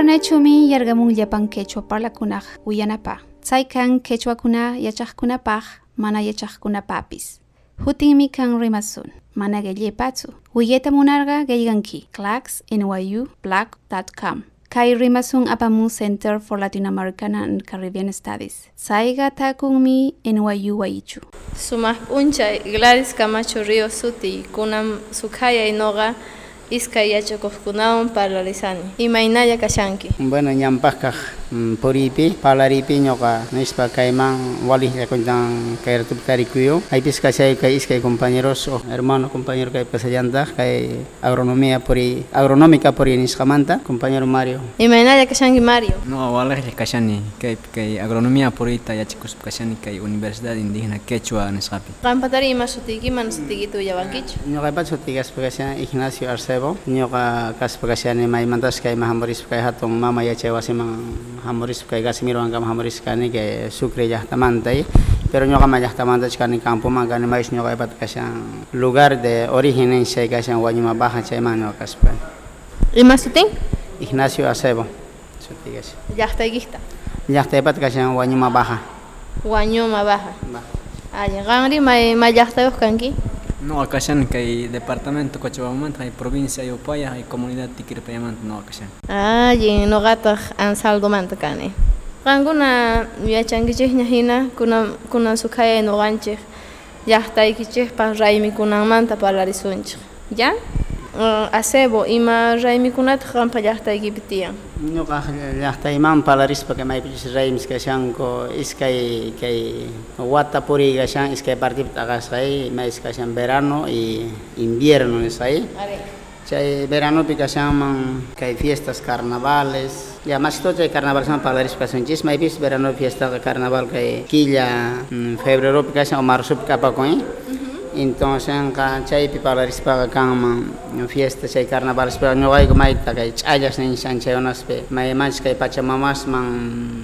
Internet-chumi yargamun llapan quechua uyanapaj. Tzaikan kuna yachajkunapaj, mana yachajkunapapis. mi kan rimasun, mana geyepatsu. Uyeta munarga geiganki, clax, black.com. Kai rimasun apamu Center for Latin American and Caribbean Studies. Saiga kunmi NYU waichu. Sumas puncha Gladys Camacho Río Suti, kunam sukaya inoga, iska yachakufkunawan parlarishani imaynalla kashanki bueno ñampaskaj mm, puriypi parlaripi ñoqa nishpa kayman walikllakuntan kayratupita rikuyo paypis kashay kay iskay compañeros o hermano compañero kay pasallantaq kay agronomía puri agronómica puri nishqamanta compañero Mario imaynalla kashanki Mario no waliklla kashani kay kay agronomía puriyta yachakuspa kashani kay universidad indígena quechua nisqapi qampatari ima sutiykima sutiykita uyawankichu ñuqaypacha sutiykaspa kashan Ignacio Arceo bo nyo ka kas pakasiani mai mantas kai mahamuris kai hatong mama ya cewa si mahamuris kai gas miro angka mahamuris kani kai sukre ya tamantai pero nyo ka majah tamantai kani kampo magani mais nyo ka ipat kasian lugar de originen en sei kasian wanyu mabaha cai manyo kas pa suting? Ignacio Acebo Sotigas Yahtaigista Yahtaipat kasian wanyu mabaha wanyu mabaha Ah, jangan di mai majah tayuh kanki. No, acá que hay departamento, Cochabamba, hay provincia, hay opaya, hay comunidad, tiquirpayamanta, no acá Ah, y no gato, ansaldo mantacane. Ranguna, ya changuichis ñajina, kuna, kuna sukaye no ganchis, ya está ikichis para raimi kuna manta para la ¿Ya? asebo ima raymikunata qampa llaqtaykipitiyan ñuqaj llaqtayman palarispa que maypichus raymis kashanku iskay kai wata puriy kashan iskay partipipi aqasqay ima shan verano y invierno nisqay chay pika kashanman kai fiestas carnavales Ya más todo de carnaval san para las pasanchis, maypis verano fiesta carnaval que quilla febrero pica kashan o marzo pi kapakoy. Entón xan ka rispaga piparis paga kanman fiesta chay carnavales pero ñogay kumayta kay chayas nin xan chayonospe may manch kay pachamamas man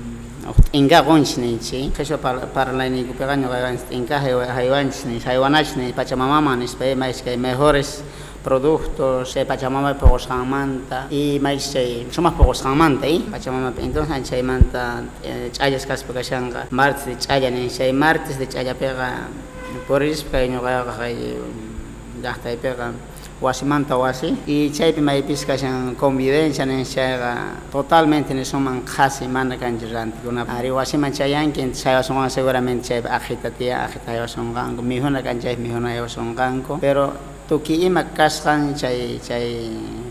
inga gonch ni chi kesho par par la ni kupega ñogay gans inga haywanch ni haywanach ni pachamama ni pe may kay mejores productos eh, Pachamama Pogoscamanta y Maixe, somos Pogoscamanta, ¿eh? Pachamama, entonces en manta Chayas Caspa Cachanga, martes de Chayan, nin Chay martes de pega poris pay kaya kay llaqtaypiqa wasimanta wasi y e chaypi maypis kashan convivencia ninchayqa totalmente nisuman qhasi mana kanchis rantikunapa ari wasiman chayanki inti son seguramente chaypi ajita tiya ajita aywasunqanku mijuna kanchaypi son aywasunqanku pero tuki ima kasqan chay chay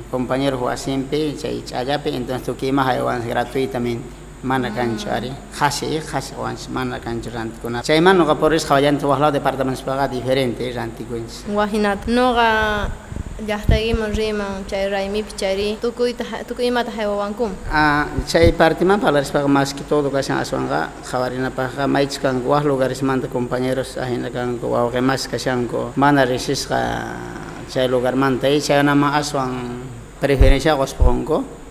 compañero wasimpi chay chayapi entonces tuki ima aywansi gratuitamente mana kanchu kan mana khasi khasi Cai mana kanchu rantikuna chayman noqa puris hawallanta departemen sebagai diferente rantikunchik wahinata noqa llaqtakiman riman chay raymipi chari tukuyta mata imata haywawankum ah, chay partiman parlarispaqa maski todo kashan aswanqa qhawarinapaqqa maychis kanku waj lugarismanta compañeros ajina kanku wawqimas angko. mana risis lugar chay lugarmanta nama nama Preferensi preferencia kospongko.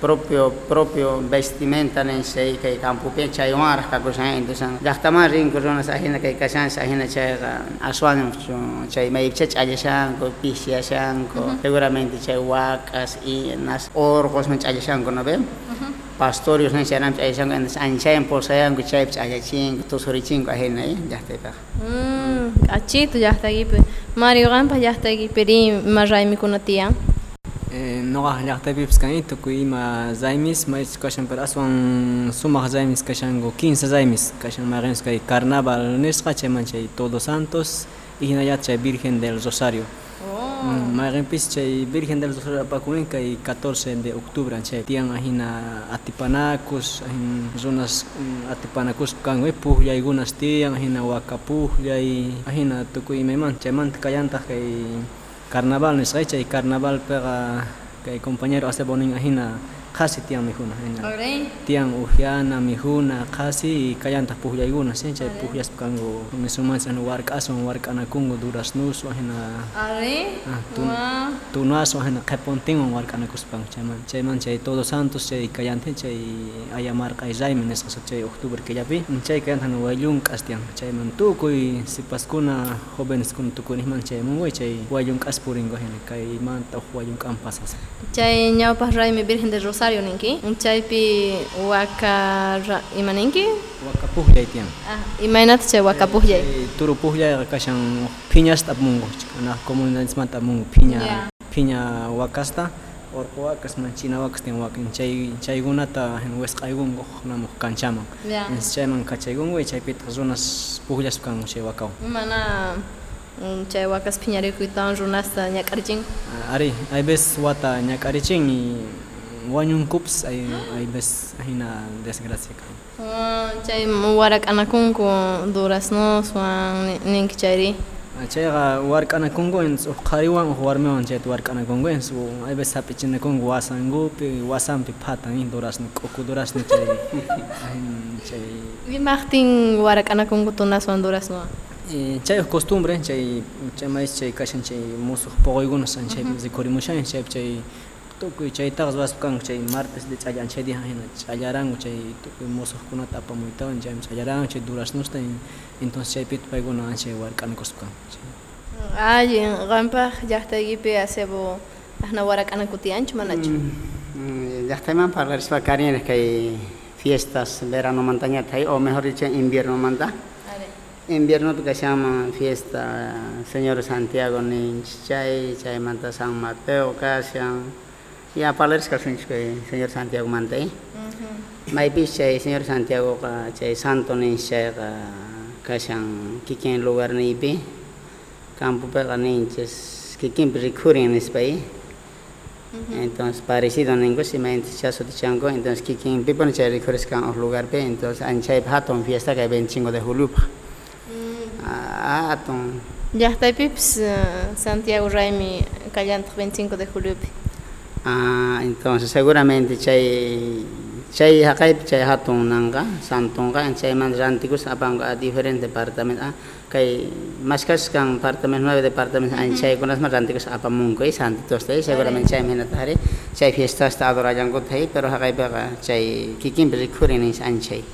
propio propio vestimenta nen sei kay campo pe chay war ka ko sain to san gasta ma rin ko zona sa hina kay kasan sa hina chay aswan chay may chach aja san ko pisia san ko seguramente chay wakas i nas orcos men chay san ko no ve pastorios nen chay chay san en san chay por sayan ko chay chay chin to sori chin ko hina ya te pa achito ya está aquí Mario Gampa ya está aquí pero más rai mi Noqa llaqtapipas kan Itukuy ima zaymis maychus kashan pero aswan sumaq zaymis kashanku quince zaymis kashan mayqinsu kay carnaval nisqa chayman chay todos santos y hinallata chay virgen del rosario mayqinpis chay virgen del rosario apakunin kay catorce de octubre chay tiyan ajina atipanakus ajin runas atipanakus kanwi pukllaykunas tiyan ajina waka pukllay ajina tukuy imaymanta chaymanta kallantaq kay carnaval nisqay chay carnavalpiqa kay compañero hace Ajina casi tian mijuna ujiana mijuna casi y callantas pujayguna sincha pujas kango mesumansa no warkasun warkanakungu duraznusu ajena ari ah, tunasu ajena qepontinwan kuspan, chayman chayman chay todos santos chay callantin chay ayamarqa iraymi nisqasa chay octubre killapi chay callantan wayllunk'as tian chayman tukuy sipaskuna jovenescuna tukunijman chayman way chay wayllunk'as puringu ajena kaymanta uj wayllunk'an pasas chay ñawpaj raymi virgen de rosa aniversarioninki um chaypi waka imanenki waka pukllay itian ah, imaynata chay waka pukllay eh, turu pukllayqa kashan phiñasta apamunku kanaj comunidadismanta apamunku phiña yeah. phiña wakasta orko wakas man china wakas tiyan wakin chay chaykunata wesq'aykunku huknamuj kanchaman yeah. chayman kachaykunku y e chaypitas tazunas pukllaspa kanku chay wakau mana mm, chay wakas phiñarikuytawan runasta ñak'arichin ah, ari aibes wata ñak'arichin y wañunusederiaa'anundssaaya'anaunuuqaiwanuaiaannnaaunutsawuostmbopoqoyriurimuhaay tukuy chaytapas waspakanga chay chay ch'allanchaytijan hina chayaran chay tukuy musuqkunata apamuytawan chayman ch'allaranku chay durashnushta entonces chaypita paykuna anchay wark'anakuspakan allin qampaj llaqtaykipi acebo ajna warak'anakutianchu manachu mm, mm, llaqtaymanpa qarishpa karinraj que fiestas tai o mejor dicho que se llama fiesta señor santiago ninch chay manta san mateo casi ya apalar que el señor Santiago Mante. señor Santiago santo kikin lugar ni Campo kikin recurring en Entonces parecido si chaso de chango entonces kikin lugar entonces fiesta Benchingo 25 de julio mm. Ya está pues, eh, Santiago Raimi 25 de julio. Ah, entonces seguramente chay chay hakay chay hatong nangka santong ka chay man rantikus apang a diferente departemen ah kai mas kang departamento nueve departemen, an chay kunas man rantikus apang mungko i santitos tay seguramente chay menat hari chay fiesta ta adorajan ko tay pero hakay pa chay kikim beli kurin is an chay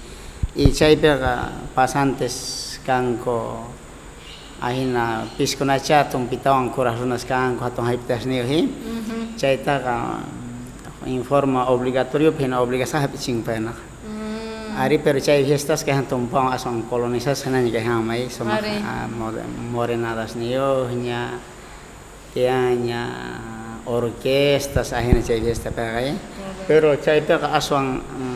i chay pa pasantes kang ko ahina piskuna chatung pitawang kuras runas kang ko hatong hay pitas hi Caita ka informa obligatorio obligasa obligasaha piching pena ari per chay fiestas que han asong ason colonizas hanani que hamai somaj morenadas niyo nya tiaña orkestas ajena chay fiesta pagay pero ka pega aswan mm,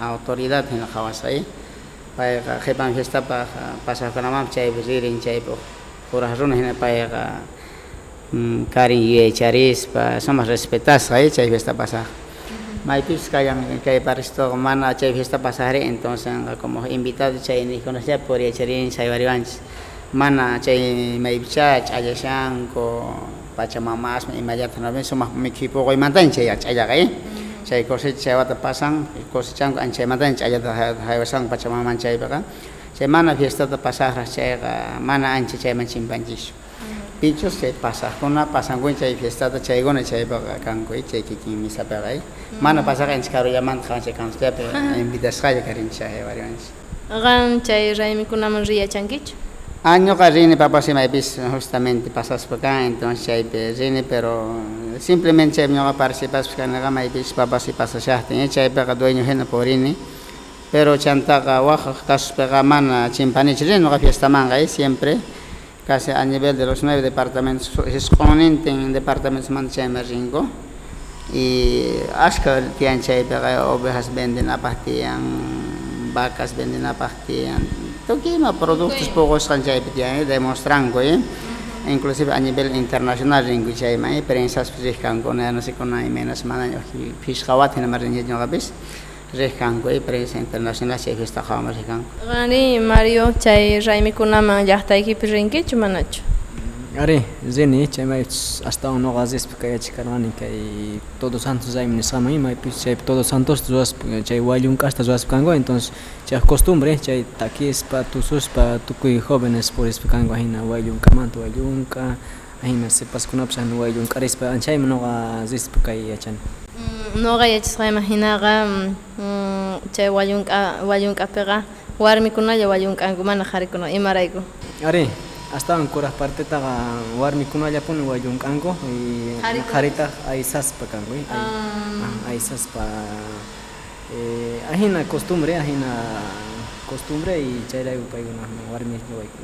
autoridad en la mm, ahí. para que jepan fiesta para pasar con la mamá, chay, pues ir en chay, por las runas en el país, karin y charis, para somos respetas ahí chay fiesta pasar. Maipis kayan kay paristo mana chay fiesta pasare entonces como invitado chay ni conocía por charin chay varivans Mana chay maipicha chayashan ko pachamamas, imayat no ven, somos mi equipo, hoy mantan chay, chay, chay, cai kosi cewa pasang kosi cang an cai matan cai pa chama man cai baka cai mana fiesta tepasah ras cai mana an cai cai mancing pancis hmm. pichos cai pasah kuna pasang kuin cai fiesta ta cai gona cai baka kang kui cai kiki misa pegai hmm. mana pasah kan skaro yaman khan cai kan step invitas kaya karin cai varians gan cai rai ria manria kich Año que rini papá se me justamente pasas por acá, entonces ahí rini, pero simplemente chaypi ñuqa participaspis kanakamay papasi pasashaktin eh chaypiqa dueño hina purini pero chantaqa wajaq casuspiqa mana no rin fiesta fiestamanqa ga siempre casi a nivel de los nueve departamentos en departamentos manta chayma rinko y ashka tiyan chaypiqa ovejas vendinapaj tiyan vacas vendinapaj tiyan tukima productos puqushqan chaypi tiyan eh demostranko eh inclusive a nivel internacional en que hay más experiencias que con no sé con nadie menos más años que fish hawat en la marina de Nogabes rescan que prensa internacional se está jamás rescan Gani Mario Chay Jaime con ya está aquí pero en chumanacho Ари, зени че май астау но газис пкая чикарвани кай todo santos hay ni sama ima pues todo santos tuas chay walium casta tuas cango entonces chay costumbre chay taquis pa tus sus pa tu kui jóvenes por explicando ahina walium camanto walium ca ahina sepas kuna psan walium caris pa anchay no gasis pkaya chan no gaya chisra imaginaga chay walium walium pega warmi kuna ya walium cangumana jarikuno imaraigo ari Astawan kuraj partitaqa warmikunallapuni wayunkanku y qharitaq aysaspa kanku ah. ah aysaspa eh, ajina costumbre ajina costumbre y chayrayku paykunajmi warmi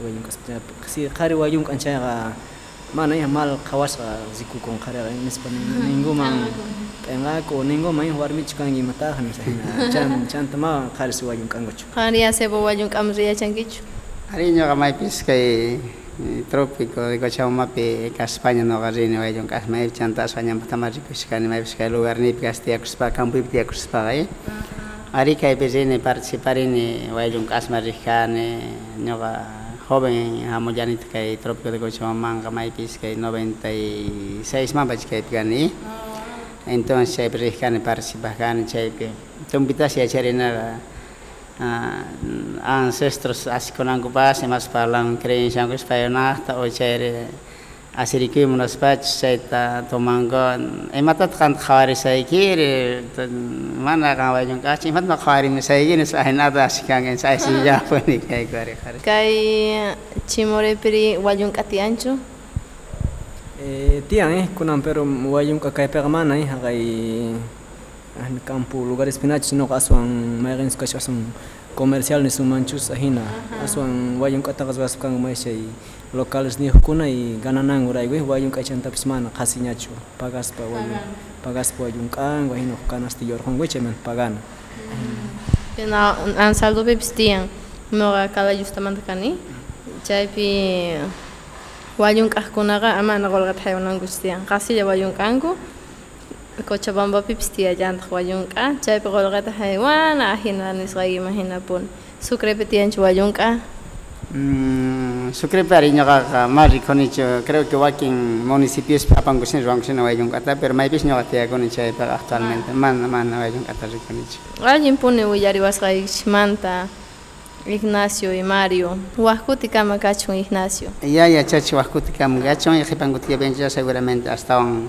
wayunkaspitapi si qhari wayunkan chayqa mana ya mal qhawasqa rikukun qhariqa nispa ninguman p'inqaku ninguman ah, yaj warmichu kanki imataqa nisajina chanta mawan qhari si wayunkankuchu qhari ya sebo wayunkamri yachankichu Ari nyo Ariño kamaypis kay trópico de ka spanya no garrino ay ka kasmay chanta suaña ni kani pis kay lugar ni piastiacus pa kampi piastiacus pa ay ari kay pesine participar ini way yung kasmarikane ñoga joven janit kay trópico de Cochabamanga kamaypis kay chika mambach kay ni. Ah, entonces chay participar kani participar kani chay tumbitas ya chay nada Ah, ancestros asikonankupas emas palang kreinsankus paionahta ochaire asiriki munaspach eh, chaita tomangon imatat kan khawari saikir mana kan wajun kachi imat ma khawari misaigin sainata asikangen sai ni kai kare kare eh, eh, kai chimore peri wajun kati ancho eh tian eh kunan pero wajun kakai permana eh hagai en campo lugares sino que aswan mayrin kash aswan comercial ni sumanchus ahina aswan wayun katagas waskan maisha y locales ni kuna y gananan uray wey wayun kachan tapis mana qasiñachu pagaspa wayun pagaspa wayun kang wayun kanas tiyorjon gue chemen pagana Genau, an saldo pepstian. Noga kala justamanta kani. pi wayun kahkunaga ama nagolgat haywanan gustian. Qasilla ya wayun kanku. Cochabambapipis tiyallañtaq wayunqa chaypi qulqata mana ahina nisqaykiman hinapuni sucrepi tiyanchu wayunqa Mm, Sucrepi ari ñuqaqa mas rikhunichu creo que wakin municipiospi apankushina ruwankushina huayunca, pero maypis ñuqa tiyakuni chaypaq actualmente ah. mana mana wayunqata rikhunichu allimpuni ah, chimanta. Ignacio y Mario. Huascuti kama kachun Ignacio. Ya, ya, chachi, huascuti kama kachun y hipanguti seguramente hasta un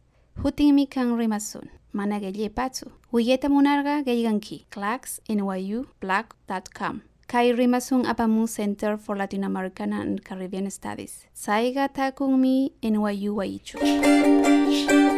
hutimi kan rimasun, mana patsu. NYU munarga NYU Black.com. Kai rimasun apamu Center for Latin American and Caribbean Studies. Saiga takunmi NYU waichu.